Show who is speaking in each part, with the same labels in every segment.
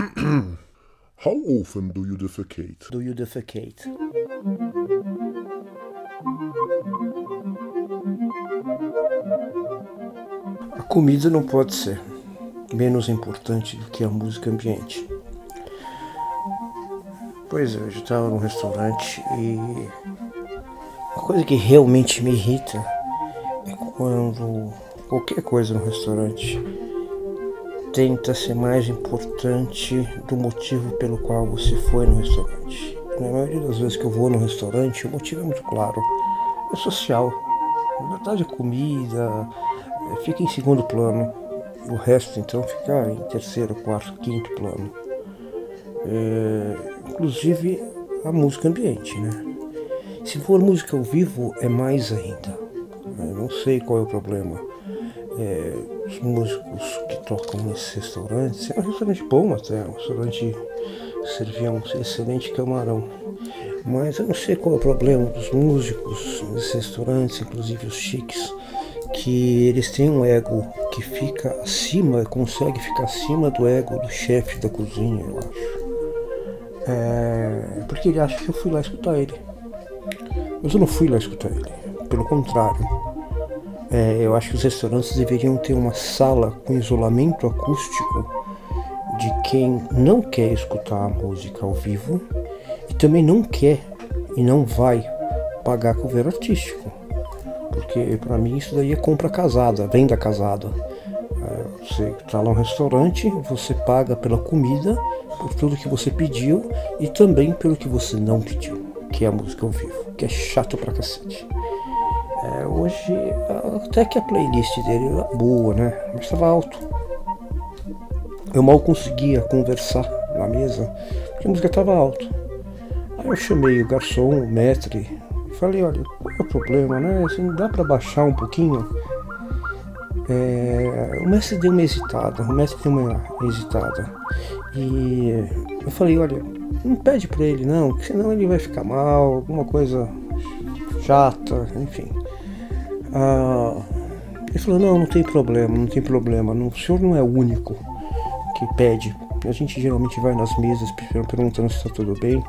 Speaker 1: How often do you defecate?
Speaker 2: Do you defecate? A comida não pode ser menos importante do que a música ambiente. Pois é, eu estava num restaurante e uma coisa que realmente me irrita é quando qualquer coisa no restaurante tenta ser mais importante do motivo pelo qual você foi no restaurante. Na maioria das vezes que eu vou no restaurante, o motivo é muito claro. É social. Na verdade, a comida é, fica em segundo plano. O resto, então, fica em terceiro, quarto, quinto plano. É, inclusive a música ambiente, né? Se for música ao vivo, é mais ainda. Eu não sei qual é o problema. É, os músicos que tocam nesses restaurantes, é um restaurante bom até, um restaurante servia um excelente camarão. Mas eu não sei qual é o problema dos músicos nesses restaurantes, inclusive os chiques, que eles têm um ego que fica acima, consegue ficar acima do ego do chefe da cozinha, eu acho. É, porque ele acha que eu fui lá escutar ele. Mas eu não fui lá escutar ele. Pelo contrário. É, eu acho que os restaurantes deveriam ter uma sala com isolamento acústico de quem não quer escutar a música ao vivo e também não quer e não vai pagar cover artístico. Porque para mim isso daí é compra casada, venda casada. É, você está lá no restaurante, você paga pela comida, por tudo que você pediu e também pelo que você não pediu, que é a música ao vivo, que é chato pra cacete. É, hoje, até que a playlist dele era boa, né? Mas estava alto. Eu mal conseguia conversar na mesa, porque a música estava alta. Aí eu chamei o garçom, o mestre, e falei, olha, qual é o problema, né? Assim, dá para baixar um pouquinho? É, o mestre deu uma hesitada, o mestre deu uma hesitada. E eu falei, olha, não pede pra ele não, senão ele vai ficar mal, alguma coisa chata, enfim. Ah, ele falou, não, não tem problema, não tem problema, o senhor não é o único que pede. A gente geralmente vai nas mesas perguntando se está tudo bem.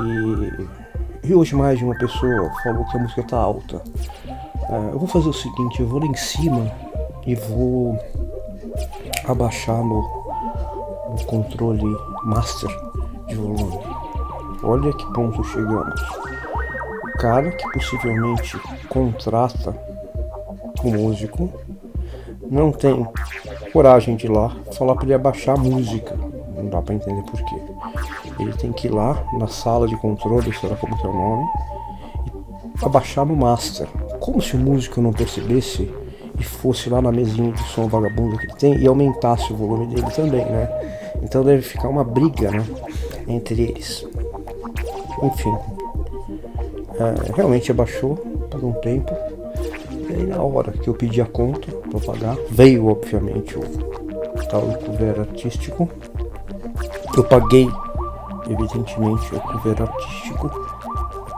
Speaker 2: E, e, hoje mais de uma pessoa falou que a música tá alta. Ah, eu vou fazer o seguinte, eu vou lá em cima e vou abaixar no, no controle master de volume. Olha que ponto chegamos. Cara que possivelmente contrata o músico não tem coragem de ir lá falar para ele abaixar a música. Não dá para entender por quê. Ele tem que ir lá na sala de controle, sei lá como que é o nome, e abaixar no master. Como se o músico não percebesse e fosse lá na mesinha de som vagabundo que ele tem e aumentasse o volume dele também, né? Então deve ficar uma briga, né? Entre eles. Enfim. É, realmente abaixou por um tempo. E aí na hora que eu pedi a conta para pagar, veio obviamente o tal cover artístico. Eu paguei, evidentemente, o cover artístico.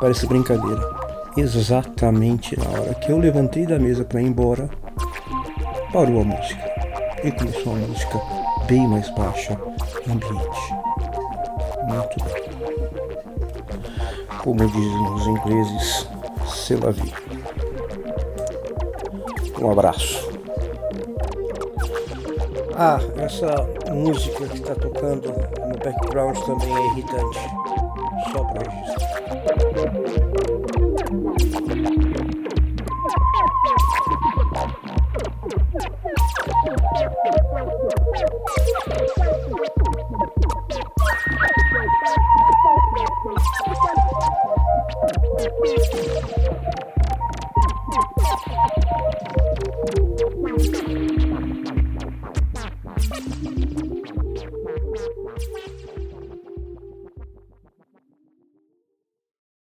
Speaker 2: Parece brincadeira exatamente na hora que eu levantei da mesa para ir embora, parou a música e começou uma música bem mais baixa ambiente. Muito bem. Como dizem os ingleses, se la vie. Um abraço. Ah, essa música que está tocando no background também é irritante. Só para registrar.